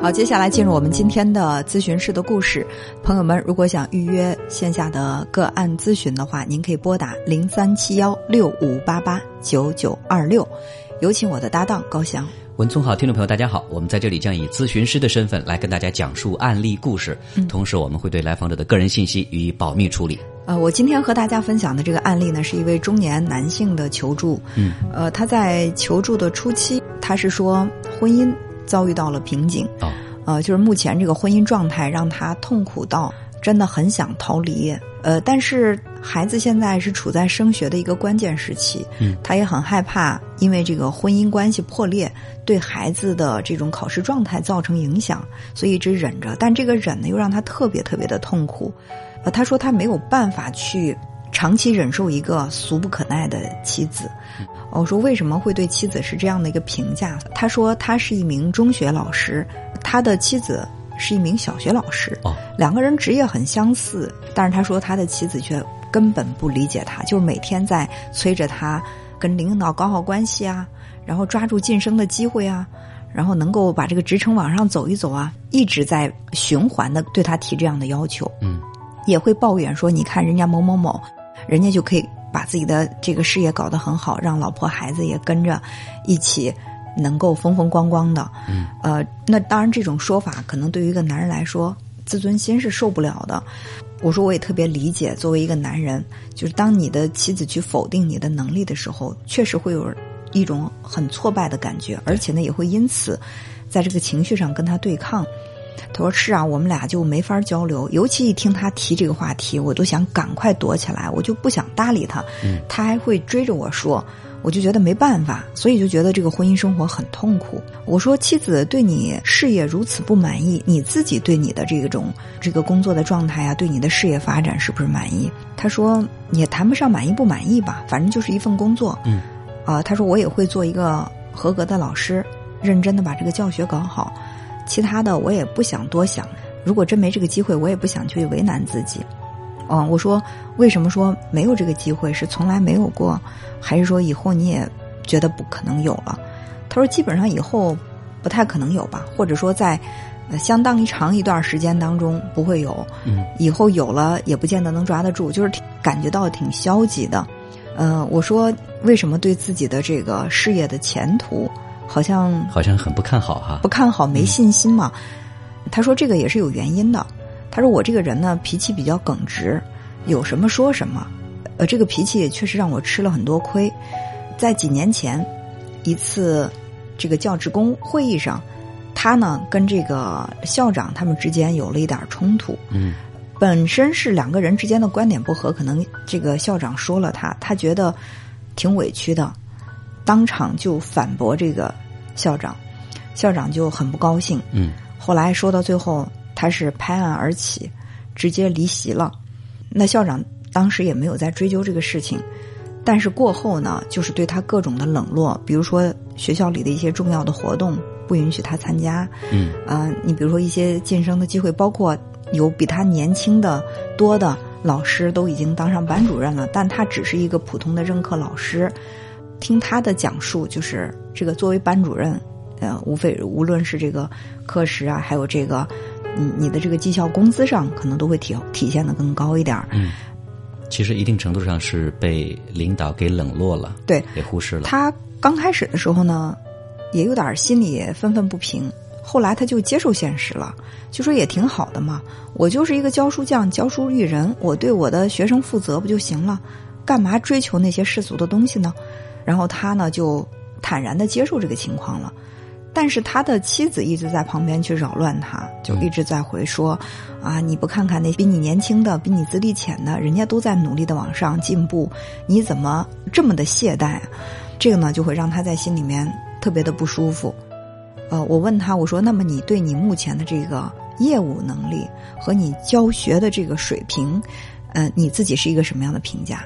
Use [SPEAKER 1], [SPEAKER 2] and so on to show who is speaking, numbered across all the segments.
[SPEAKER 1] 好，接下来进入我们今天的咨询室的故事。朋友们，如果想预约线下的个案咨询的话，您可以拨打零三七幺六五八八九九二六。有请我的搭档高翔。
[SPEAKER 2] 文聪好，听众朋友大家好，我们在这里将以咨询师的身份来跟大家讲述案例故事，同时我们会对来访者的个人信息予以保密处理。
[SPEAKER 1] 呃，我今天和大家分享的这个案例呢，是一位中年男性的求助。
[SPEAKER 2] 嗯，
[SPEAKER 1] 呃，他在求助的初期，他是说婚姻。遭遇到了瓶颈，呃，就是目前这个婚姻状态让他痛苦到真的很想逃离，呃，但是孩子现在是处在升学的一个关键时期，
[SPEAKER 2] 嗯，
[SPEAKER 1] 他也很害怕，因为这个婚姻关系破裂对孩子的这种考试状态造成影响，所以一直忍着，但这个忍呢又让他特别特别的痛苦，呃，他说他没有办法去。长期忍受一个俗不可耐的妻子，我说为什么会对妻子是这样的一个评价？他说他是一名中学老师，他的妻子是一名小学老师，两个人职业很相似，但是他说他的妻子却根本不理解他，就是每天在催着他跟领导搞好关系啊，然后抓住晋升的机会啊，然后能够把这个职称往上走一走啊，一直在循环的对他提这样的要求，
[SPEAKER 2] 嗯，
[SPEAKER 1] 也会抱怨说，你看人家某某某。人家就可以把自己的这个事业搞得很好，让老婆孩子也跟着一起能够风风光光的。
[SPEAKER 2] 嗯，
[SPEAKER 1] 呃，那当然这种说法可能对于一个男人来说，自尊心是受不了的。我说我也特别理解，作为一个男人，就是当你的妻子去否定你的能力的时候，确实会有一种很挫败的感觉，而且呢也会因此在这个情绪上跟他对抗。他说：“是啊，我们俩就没法交流。尤其一听他提这个话题，我都想赶快躲起来，我就不想搭理他。他还会追着我说，我就觉得没办法，所以就觉得这个婚姻生活很痛苦。我说，妻子对你事业如此不满意，你自己对你的这种这个工作的状态啊，对你的事业发展是不是满意？他说也谈不上满意不满意吧，反正就是一份工作。
[SPEAKER 2] 嗯，
[SPEAKER 1] 啊，他说我也会做一个合格的老师，认真的把这个教学搞好。”其他的我也不想多想，如果真没这个机会，我也不想去为难自己。哦，我说为什么说没有这个机会？是从来没有过，还是说以后你也觉得不可能有了？他说基本上以后不太可能有吧，或者说在相当长一段时间当中不会有。
[SPEAKER 2] 嗯，
[SPEAKER 1] 以后有了也不见得能抓得住，就是感觉到挺消极的。嗯，我说为什么对自己的这个事业的前途？好像
[SPEAKER 2] 好像很不看好哈，
[SPEAKER 1] 不看好，没信心嘛。他说这个也是有原因的。他说我这个人呢脾气比较耿直，有什么说什么。呃，这个脾气也确实让我吃了很多亏。在几年前一次这个教职工会议上，他呢跟这个校长他们之间有了一点冲突。
[SPEAKER 2] 嗯，
[SPEAKER 1] 本身是两个人之间的观点不合，可能这个校长说了他，他觉得挺委屈的。当场就反驳这个校长，校长就很不高兴。
[SPEAKER 2] 嗯，
[SPEAKER 1] 后来说到最后，他是拍案而起，直接离席了。那校长当时也没有再追究这个事情，但是过后呢，就是对他各种的冷落，比如说学校里的一些重要的活动不允许他参加。
[SPEAKER 2] 嗯，
[SPEAKER 1] 啊，你比如说一些晋升的机会，包括有比他年轻的多的老师都已经当上班主任了，但他只是一个普通的任课老师。听他的讲述，就是这个作为班主任，呃，无非无论是这个课时啊，还有这个，你你的这个绩效工资上，可能都会体体现的更高一点
[SPEAKER 2] 嗯，其实一定程度上是被领导给冷落了，
[SPEAKER 1] 对，
[SPEAKER 2] 给忽视了。
[SPEAKER 1] 他刚开始的时候呢，也有点心里愤愤不平，后来他就接受现实了，就说也挺好的嘛，我就是一个教书匠，教书育人，我对我的学生负责不就行了？干嘛追求那些世俗的东西呢？然后他呢就坦然的接受这个情况了，但是他的妻子一直在旁边去扰乱他，就一直在回说，啊你不看看那比你年轻的、比你资历浅的，人家都在努力的往上进步，你怎么这么的懈怠？这个呢就会让他在心里面特别的不舒服。呃，我问他，我说，那么你对你目前的这个业务能力和你教学的这个水平，呃，你自己是一个什么样的评价？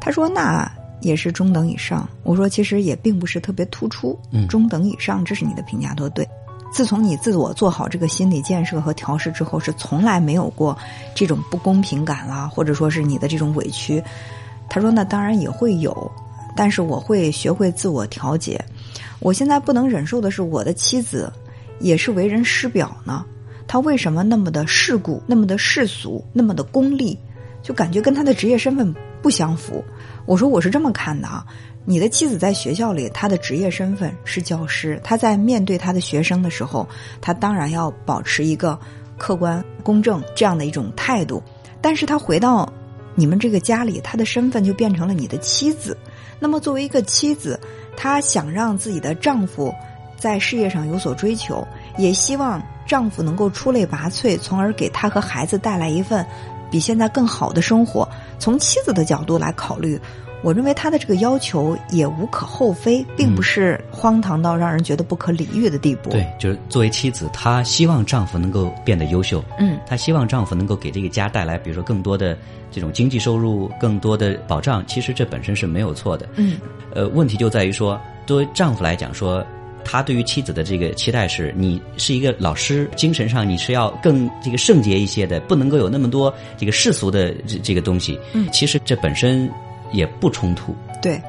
[SPEAKER 1] 他说那。也是中等以上。我说，其实也并不是特别突出，中等以上，这是你的评价都对。自从你自我做好这个心理建设和调试之后，是从来没有过这种不公平感啦，或者说是你的这种委屈。他说，那当然也会有，但是我会学会自我调节。我现在不能忍受的是，我的妻子也是为人师表呢。她为什么那么的世故，那么的世俗，那么的功利，就感觉跟她的职业身份不相符？我说我是这么看的啊，你的妻子在学校里，她的职业身份是教师，她在面对她的学生的时候，她当然要保持一个客观公正这样的一种态度。但是她回到你们这个家里，她的身份就变成了你的妻子。那么作为一个妻子，她想让自己的丈夫在事业上有所追求，也希望。丈夫能够出类拔萃，从而给她和孩子带来一份比现在更好的生活。从妻子的角度来考虑，我认为她的这个要求也无可厚非，并不是荒唐到让人觉得不可理喻的地步。
[SPEAKER 2] 对，就是作为妻子，她希望丈夫能够变得优秀。
[SPEAKER 1] 嗯，
[SPEAKER 2] 她希望丈夫能够给这个家带来，比如说更多的这种经济收入，更多的保障。其实这本身是没有错的。
[SPEAKER 1] 嗯，
[SPEAKER 2] 呃，问题就在于说，作为丈夫来讲说。他对于妻子的这个期待是，你是一个老师，精神上你是要更这个圣洁一些的，不能够有那么多这个世俗的这这个东西。
[SPEAKER 1] 嗯，
[SPEAKER 2] 其实这本身也不冲突。
[SPEAKER 1] 对，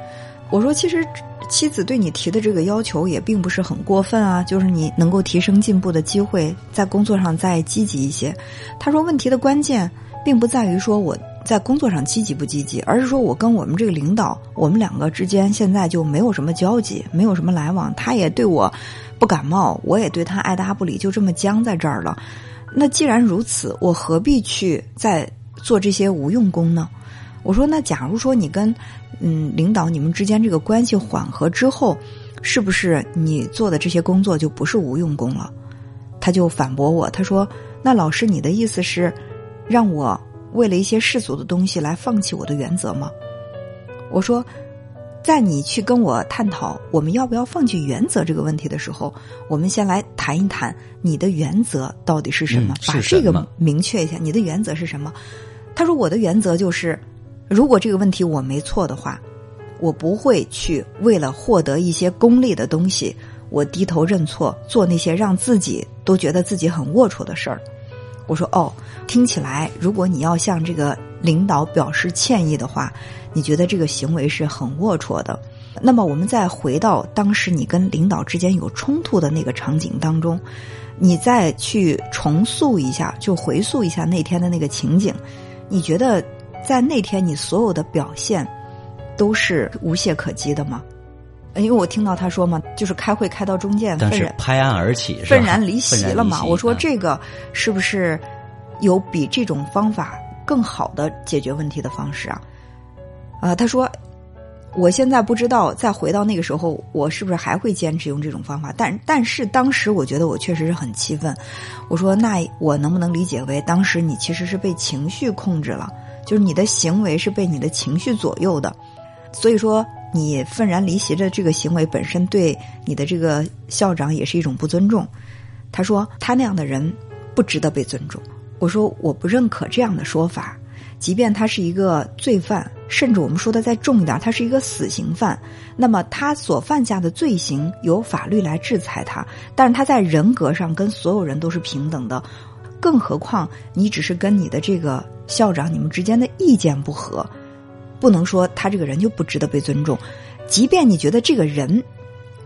[SPEAKER 1] 我说其实妻子对你提的这个要求也并不是很过分啊，就是你能够提升进步的机会，在工作上再积极一些。他说问题的关键并不在于说我。在工作上积极不积极，而是说我跟我们这个领导，我们两个之间现在就没有什么交集，没有什么来往。他也对我不感冒，我也对他爱答不理，就这么僵在这儿了。那既然如此，我何必去再做这些无用功呢？我说，那假如说你跟嗯领导你们之间这个关系缓和之后，是不是你做的这些工作就不是无用功了？他就反驳我，他说：“那老师，你的意思是让我？”为了一些世俗的东西来放弃我的原则吗？我说，在你去跟我探讨我们要不要放弃原则这个问题的时候，我们先来谈一谈你的原则到底是什么，把这个明确一下。你的原则是什么？他说：“我的原则就是，如果这个问题我没错的话，我不会去为了获得一些功利的东西，我低头认错，做那些让自己都觉得自己很龌龊的事儿。”我说哦，听起来，如果你要向这个领导表示歉意的话，你觉得这个行为是很龌龊的。那么，我们再回到当时你跟领导之间有冲突的那个场景当中，你再去重塑一下，就回溯一下那天的那个情景，你觉得在那天你所有的表现都是无懈可击的吗？因为我听到他说嘛，就是开会开到中间，
[SPEAKER 2] 但是拍案而起，
[SPEAKER 1] 愤然离席了嘛。我说这个是不是有比这种方法更好的解决问题的方式啊？啊，他说，我现在不知道再回到那个时候，我是不是还会坚持用这种方法？但但是当时我觉得我确实是很气愤。我说，那我能不能理解为当时你其实是被情绪控制了？就是你的行为是被你的情绪左右的，所以说。你愤然离席的这个行为本身对你的这个校长也是一种不尊重。他说他那样的人不值得被尊重。我说我不认可这样的说法。即便他是一个罪犯，甚至我们说的再重一点，他是一个死刑犯，那么他所犯下的罪行由法律来制裁他，但是他在人格上跟所有人都是平等的。更何况你只是跟你的这个校长你们之间的意见不合。不能说他这个人就不值得被尊重，即便你觉得这个人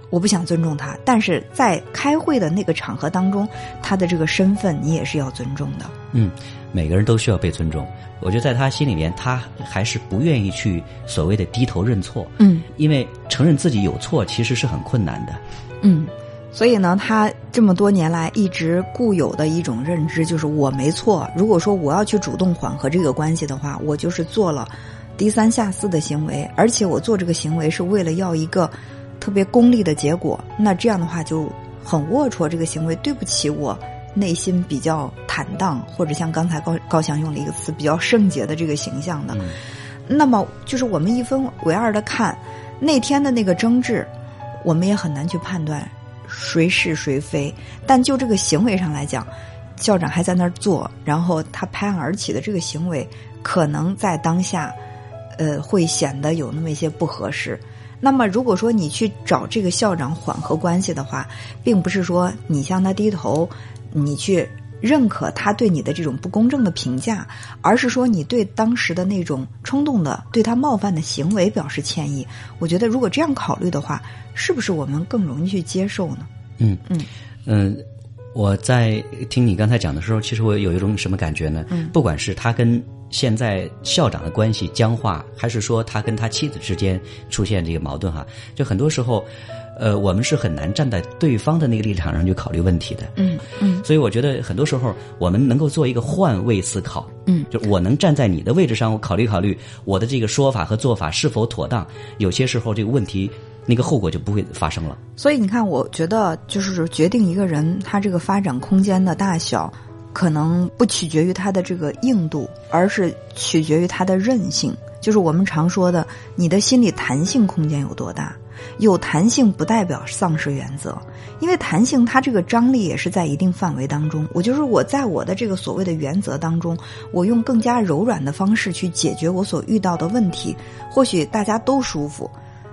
[SPEAKER 1] 我不想尊重他，但是在开会的那个场合当中，他的这个身份你也是要尊重的。
[SPEAKER 2] 嗯，每个人都需要被尊重。我觉得在他心里面，他还是不愿意去所谓的低头认错。
[SPEAKER 1] 嗯，
[SPEAKER 2] 因为承认自己有错其实是很困难的。
[SPEAKER 1] 嗯，所以呢，他这么多年来一直固有的一种认知就是我没错。如果说我要去主动缓和这个关系的话，我就是做了。低三下四的行为，而且我做这个行为是为了要一个特别功利的结果，那这样的话就很龌龊。这个行为对不起我内心比较坦荡，或者像刚才高高翔用了一个词，比较圣洁的这个形象的。那么，就是我们一分为二的看那天的那个争执，我们也很难去判断谁是谁非。但就这个行为上来讲，校长还在那儿做，然后他拍案而起的这个行为，可能在当下。呃，会显得有那么一些不合适。那么，如果说你去找这个校长缓和关系的话，并不是说你向他低头，你去认可他对你的这种不公正的评价，而是说你对当时的那种冲动的对他冒犯的行为表示歉意。我觉得如果这样考虑的话，是不是我们更容易去接受呢？
[SPEAKER 2] 嗯
[SPEAKER 1] 嗯
[SPEAKER 2] 嗯，我在听你刚才讲的时候，其实我有一种什么感觉呢？
[SPEAKER 1] 嗯
[SPEAKER 2] 不管是他跟现在校长的关系僵化，还是说他跟他妻子之间出现这个矛盾哈，就很多时候，呃，我们是很难站在对方的那个立场上去考虑问题的。
[SPEAKER 1] 嗯嗯
[SPEAKER 2] 所以我觉得很多时候我们能够做一个换位思考，
[SPEAKER 1] 嗯，
[SPEAKER 2] 就我能站在你的位置上，我考虑考虑我的这个说法和做法是否妥当。有些时候这个问题那个后果就不会发生了。
[SPEAKER 1] 所以你看，我觉得就是决定一个人他这个发展空间的大小，可能不取决于他的这个硬度，而是取决于他的韧性。就是我们常说的，你的心理弹性空间有多大。有弹性不代表丧失原则，因为弹性它这个张力也是在一定范围当中。我就是我在我的这个所谓的原则当中，我用更加柔软的方式去解决我所遇到的问题，或许大家都舒服，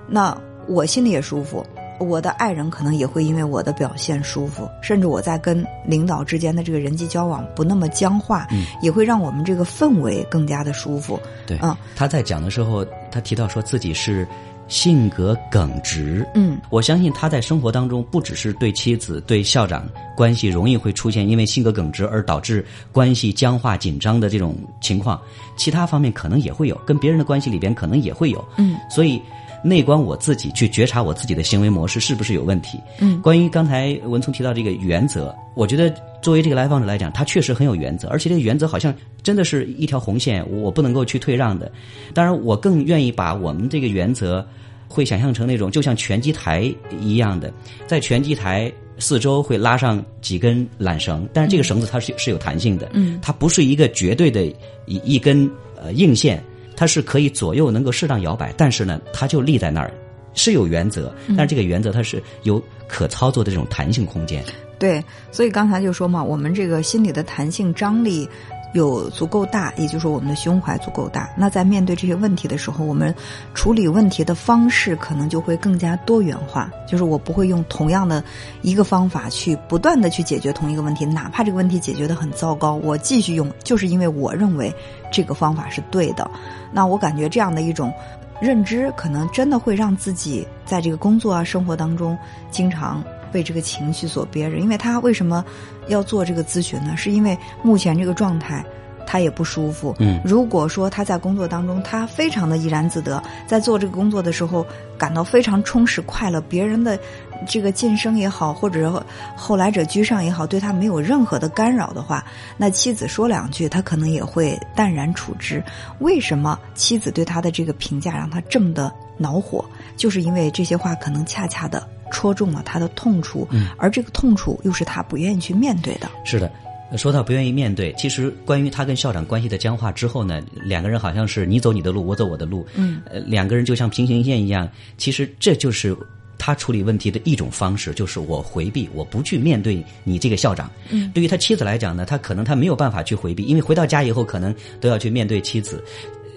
[SPEAKER 1] 那我心里也舒服。我的爱人可能也会因为我的表现舒服，甚至我在跟领导之间的这个人际交往不那么僵化，
[SPEAKER 2] 嗯
[SPEAKER 1] 也会让我们这个氛围更加的舒服。
[SPEAKER 2] 对，
[SPEAKER 1] 嗯
[SPEAKER 2] 他在讲的时候，他提到说自己是性格耿直。
[SPEAKER 1] 嗯
[SPEAKER 2] 我相信他在生活当中不只是对妻子、对校长关系容易会出现因为性格耿直而导致关系僵化紧张的这种情况，其他方面可能也会有，跟别人的关系里边可能也会有。
[SPEAKER 1] 嗯，
[SPEAKER 2] 所以内观我自己，去觉察我自己的行为模式是不是有问题。
[SPEAKER 1] 嗯
[SPEAKER 2] 关于刚才文聪提到这个原则，我觉得作为这个来访者来讲，他确实很有原则，而且这个原则好像真的是一条红线，我不能够去退让的。当然，我更愿意把我们这个原则会想象成那种就像拳击台一样的，在拳击台四周会拉上几根缆绳，但是这个绳子它是是有弹性的，
[SPEAKER 1] 嗯
[SPEAKER 2] 它不是一个绝对的一一根呃硬线，它是可以左右能够适当摇摆，但是呢，它就立在那儿。是有原则，但是这个原则它是有可操作的这种弹性空间。
[SPEAKER 1] 对，所以刚才就说嘛，我们这个心理的弹性张力有足够大，也就是说我们的胸怀足够大。那在面对这些问题的时候，我们处理问题的方式可能就会更加多元化。就是我不会用同样的一个方法去不断的去解决同一个问题，哪怕这个问题解决的很糟糕，我继续用，就是因为我认为这个方法是对的。那我感觉这样的一种。认知可能真的会让自己在这个工作啊、生活当中经常被这个情绪所憋着。因为他为什么要做这个咨询呢？是因为目前这个状态他也不舒服。
[SPEAKER 2] 嗯
[SPEAKER 1] 如果说他在工作当中他非常的怡然自得，在做这个工作的时候感到非常充实快乐，别人的这个晋升也好，或者后来者居上也好，对他没有任何的干扰的话，那妻子说两句，他可能也会淡然处之。为什么妻子对他的这个评价让他这么的恼火？就是因为这些话可能恰恰的戳中了他的痛处，
[SPEAKER 2] 嗯
[SPEAKER 1] 而这个痛处又是他不愿意去面对的。
[SPEAKER 2] 是的，说到不愿意面对，其实关于他跟校长关系的僵化之后呢，两个人好像是你走你的路，我走我的路，
[SPEAKER 1] 嗯，
[SPEAKER 2] 呃，两个人就像平行线一样。其实这就是他处理问题的一种方式，就是我回避，我不去面对你这个校长。
[SPEAKER 1] 嗯，
[SPEAKER 2] 对于他妻子来讲呢，他可能他没有办法去回避，因为回到家以后可能都要去面对妻子。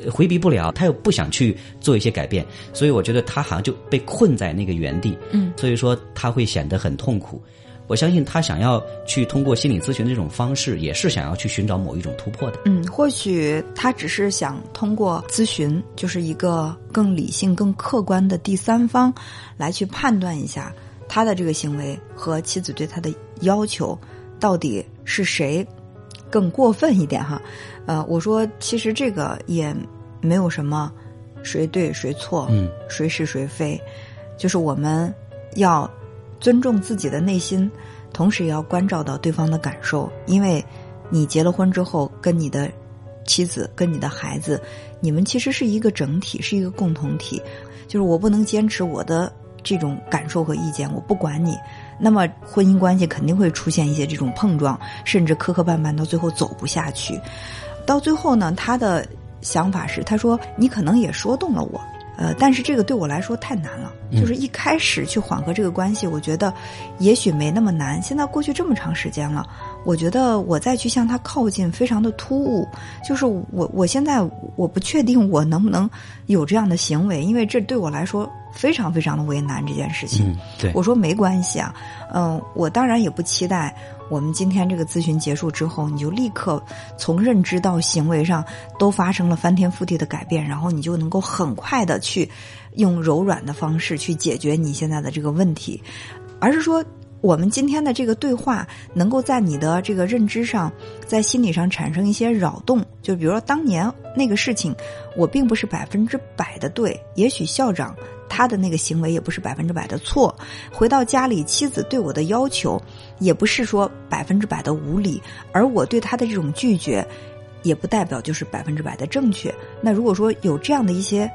[SPEAKER 2] 呃回避不了，他又不想去做一些改变，所以我觉得他好像就被困在那个原地。
[SPEAKER 1] 嗯，
[SPEAKER 2] 所以说他会显得很痛苦。我相信他想要去通过心理咨询的这种方式，也是想要去寻找某一种突破的。
[SPEAKER 1] 嗯，或许他只是想通过咨询，就是一个更理性、更客观的第三方，来去判断一下他的这个行为和妻子对他的要求到底是谁更过分一点哈。呃，我说其实这个也没有什么谁对谁错，
[SPEAKER 2] 嗯，
[SPEAKER 1] 谁是谁非，就是我们要尊重自己的内心，同时也要关照到对方的感受，因为你结了婚之后，跟你的妻子、跟你的孩子，你们其实是一个整体，是一个共同体。就是我不能坚持我的这种感受和意见，我不管你，那么婚姻关系肯定会出现一些这种碰撞，甚至磕磕绊绊，到最后走不下去。到最后呢，他的想法是，他说你可能也说动了我。呃，但是这个对我来说太难了。就是一开始去缓和这个关系，我觉得也许没那么难。现在过去这么长时间了，我觉得我再去向他靠近，非常的突兀。就是我，我现在我不确定我能不能有这样的行为，因为这对我来说非常非常的为难这件事情。
[SPEAKER 2] 嗯，对，
[SPEAKER 1] 我说没关系啊，嗯，我当然也不期待我们今天这个咨询结束之后，你就立刻从认知到行为上都发生了翻天覆地的改变，然后你就能够很快的去用柔软的方式去解决你现在的这个问题，而是说。我们今天的这个对话，能够在你的这个认知上，在心理上产生一些扰动。就比如说，当年那个事情，我并不是百分之百的对，也许校长他的那个行为也不是百分之百的错。回到家里，妻子对我的要求，也不是说百分之百的无理，而我对他的这种拒绝，也不代表就是百分之百的正确。那如果说有这样的一些。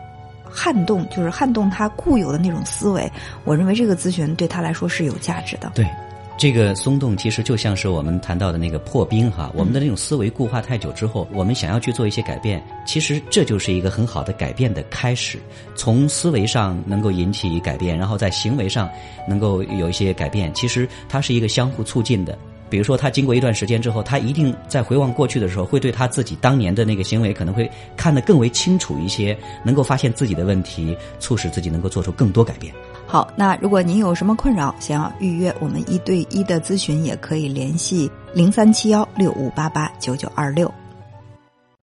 [SPEAKER 1] 撼动就是撼动他固有的那种思维，我认为这个咨询对他来说是有价值的。
[SPEAKER 2] 对，这个松动其实就像是我们谈到的那个破冰哈，我们的那种思维固化太久之后，我们想要去做一些改变，其实这就是一个很好的改变的开始。从思维上能够引起改变，然后在行为上能够有一些改变，其实它是一个相互促进的。比如说，他经过一段时间之后，他一定在回望过去的时候，会对他自己当年的那个行为可能会看得更为清楚一些，能够发现自己的问题，促使自己能够做出更多改变。
[SPEAKER 1] 好，那如果您有什么困扰，想要预约我们一对一的咨询，也可以联系零三七幺六五八八九九二六。